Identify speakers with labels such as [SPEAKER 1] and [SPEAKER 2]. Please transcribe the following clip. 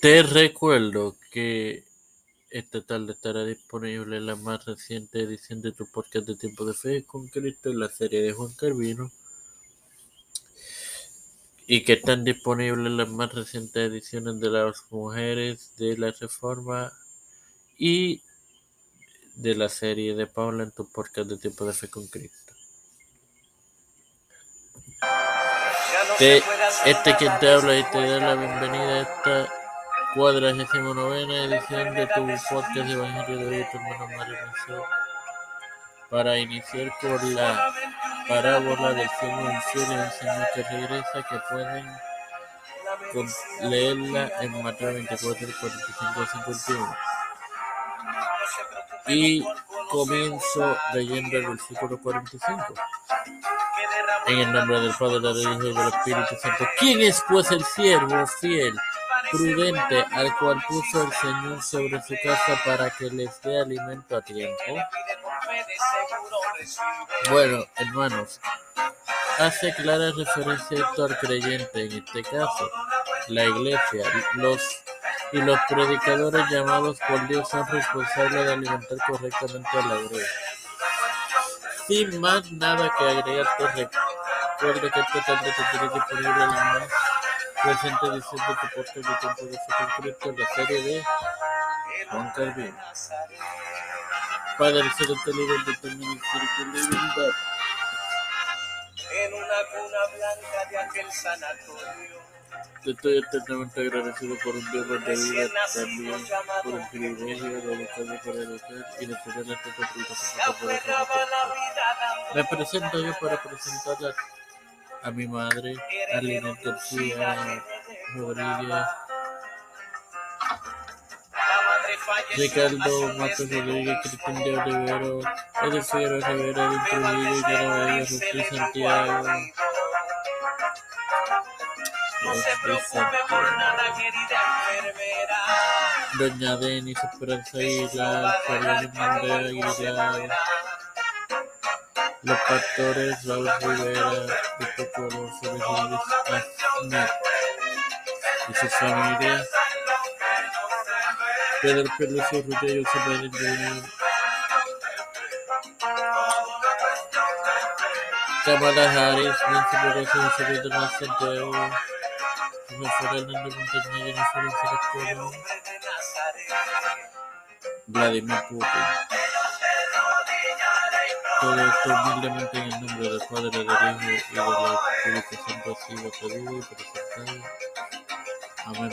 [SPEAKER 1] Te recuerdo que esta tarde estará disponible la más reciente edición de tu podcast de Tiempo de Fe con Cristo, la serie de Juan Calvino, y que están disponibles las más recientes ediciones de las mujeres de la Reforma y de la serie de Paula en tu podcast de Tiempo de Fe con Cristo. Te, este quien te habla y te da la bienvenida a esta cuadragésima novena edición de tu podcast de Evangelio de hoy, tu hermano Mario Macedo, para iniciar por la parábola del infiel y el Señor que regresa, que pueden leerla en Mateo 24, 45 51. Y comienzo leyendo el versículo 45. En el nombre del Padre, del Hijo y del Espíritu Santo. ¿Quién es pues el siervo fiel, prudente, al cual puso el Señor sobre su casa para que les dé alimento a tiempo? Bueno, hermanos, hace clara referencia esto al creyente, en este caso, la iglesia, los y los predicadores llamados por Dios son responsables de alimentar correctamente a la iglesia. Sin más nada que agregar, te recuerdo que esta tarde te tiene disponible la más reciente edición de tu podcast de Tiempo de Fe con Cristo en la serie de Juan Calvino. Padre Celeste, líder de tu ministerio de libertad.
[SPEAKER 2] en una cuna blanca de aquel sanatorio.
[SPEAKER 1] Te estoy eternamente agradecido por un día de vida, también por el privilegio de educarme para educar y de tener esta contribución por esta Me presento yo para presentar a, a mi madre, Arlene García Rodríguez, Ricardo Matos Rodríguez, Cristian de Olivero, Figueroa Rivera, Edith Trujillo, Yara Vega, Rufí Santiago, Doña Denis Esperanza Aguilar, Fabián Hernández Aguilar, los pastores Raúl Rivera, Víctor Coloso, Luis Aznar y su familia, Pedro Peluso Rubio, José Pérez Jr., Kamala Harris, Nancy Pelosi, José Luis Tomás Santiago, Rafael Hernández Montañez, Jennifer González Colón, Vladimir Putin. Todo esto humildemente en el nombre del Padre, del Hijo y de la Espíritu Santo, así lo pedido y presentado. Amén.